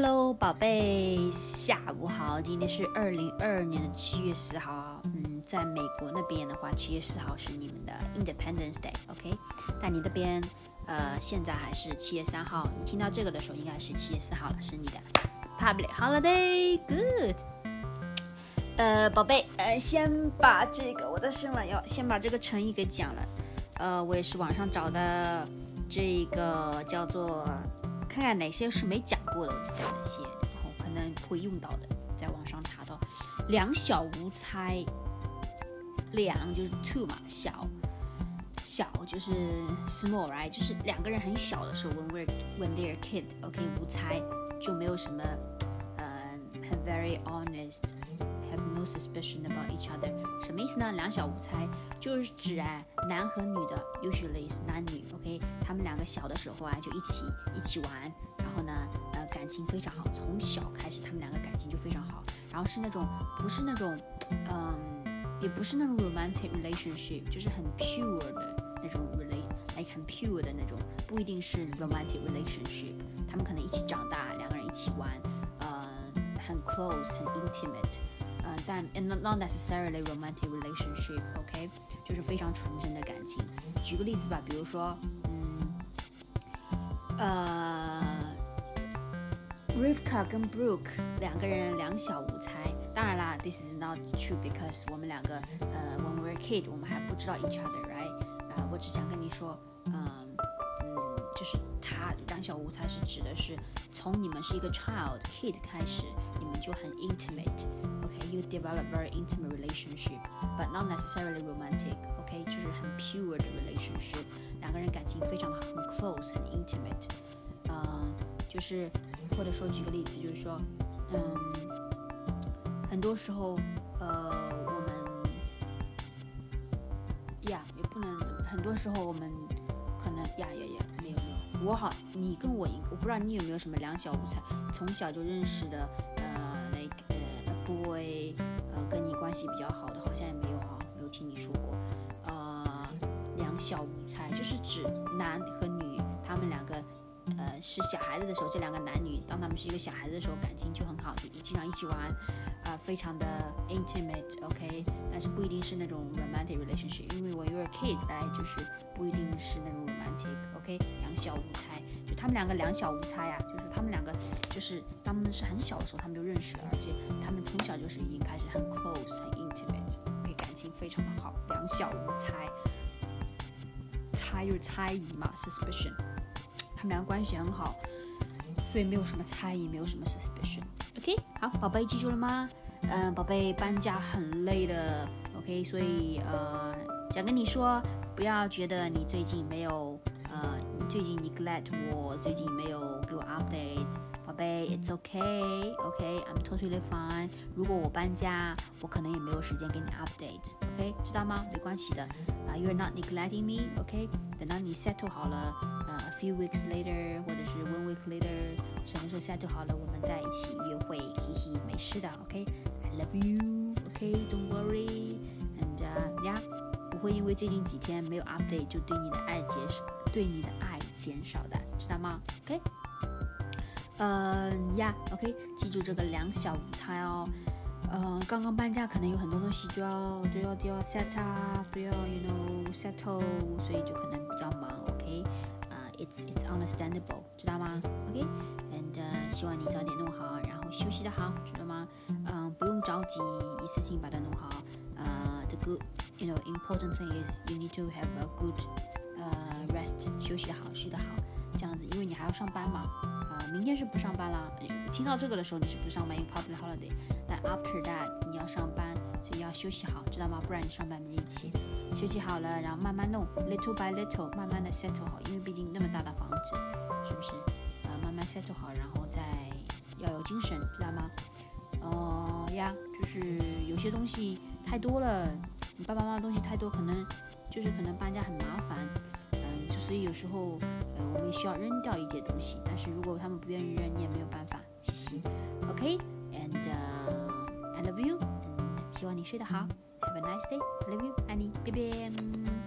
Hello，宝贝，下午好。今天是二零二二年的七月四号。嗯，在美国那边的话，七月四号是你们的 Independence Day，OK？但你这边，呃，现在还是七月三号。你听到这个的时候，应该是七月四号了，是你的 Public Holiday。Good。呃，宝贝，呃，先把这个，我的生了，要先把这个成语给讲了。呃，我也是网上找的，这个叫做。看看哪些是没讲过的，我就讲那些，然后可能会用到的，在网上查到。两小无猜，两就是 two 嘛，小，小就是 small，right？就是两个人很小的时候，when we're when they're kid，OK，无猜就没有什么，呃，很 very honest，have no suspicion about each other，什么意思呢？两小无猜就是指啊，男和女的，usually is 男女，OK，他们两个小的时候啊，就一起一起玩，然后呢，呃，感情非常好，从小开始他们两个感情就非常好，然后是那种不是那种，嗯，也不是那种 romantic relationship，就是很 pure 的那种 relate，like 很 pure 的那种，不一定是 romantic relationship，他们可能一起长大，两个人一起玩，呃，很 close，很 intimate，呃，但 not not necessarily romantic relationship，OK，就是非常纯真的感情。举个例子吧，比如说。嗯呃 ，Rivka 跟 Brooke 两个人两小无猜。当然啦，this is not true because 我们两个呃，when we were kid，我们还不知道 each other，right？呃，我只想跟你说，嗯嗯，就是他两小无猜是指的是从你们是一个 child kid 开始，你们就很 intimate，OK？You develop very intimate relationship，but not necessarily romantic。OK，就是很 pure 的 relationship，两个人感情非常的很 close，很 intimate，嗯，就是 或者说举个例子，就是说，嗯，很多时候，呃，我们呀也不能，很多时候我们可能呀呀呀，没有没有，我好，你跟我一个，我不知道你有没有什么两小无猜，从小就认识的，呃，like 呃 boy，呃，跟你关系比较好的，好像也没有啊，没有听你说过。呃，两小无猜就是指男和女，是小孩子的时候，这两个男女，当他们是一个小孩子的时候，感情就很好，就经常一起玩，啊，非常的 intimate，OK，但是不一定是那种 romantic relationship，因为我有 kid，来就是不一定是那种 romantic，OK，两小无猜，就他们两个两小无猜呀，就是他们两个就是他们是很小的时候他们就认识了，而且他们从小就是已经开始很 close，很 intimate，OK，感情非常的好，两小无猜。猜就是猜疑嘛，suspicion，他们俩关系很好，所以没有什么猜疑，没有什么 suspicion。OK，好，宝贝记住了吗？嗯，宝贝搬家很累的，OK，所以呃，想跟你说，不要觉得你最近没有呃，最近 neglect 我，最近没有给贝，it's okay，OK，I'm totally fine。如果我搬家，我可能也没有时间给你 update，OK，知道吗？没关系的。啊，You're not neglecting me，OK？等到你 settle 好了，呃，a few weeks later，或者是 one week later，什么时候 settle 好了，我们在一起约会，嘿嘿，没事的，OK？I love you，OK？Don't worry，and yeah，不会因为最近几天没有 update 就对你的爱减少，对你的爱减少的，知道吗？OK？ 嗯，Yeah，OK？记住这个两小无猜哦。呃，刚刚搬家，可能有很多东西就要就要就要 set up，不要 you know settle，所以就可能比较忙，OK？啊，it's it's understandable，知道吗？OK？And 希望你早点弄好，然后休息的好，知道吗？嗯，不用着急，一次性把它弄好。呃，the good，you know important thing is you need to have a good，呃，rest，休息好，睡得好，这样子，因为你还要上班嘛。明天是不上班啦。听到这个的时候，你是不上班，因为 public holiday。但 after that 你要上班，所以要休息好，知道吗？不然你上班没力气。休息好了，然后慢慢弄，little by little，慢慢的 settle 好，因为毕竟那么大的房子，是不是？呃，慢慢 settle 好，然后再要有精神，知道吗？哦呀，就是有些东西太多了，你爸爸妈妈东西太多，可能就是可能搬家很麻烦，所以有时候呃我们也需要扔掉一些东西，但是如果他们不愿意扔，你也没有办法，嘻嘻，OK，and。I love you，希望你睡得好。Have a nice day. I love you，爱你，拜拜。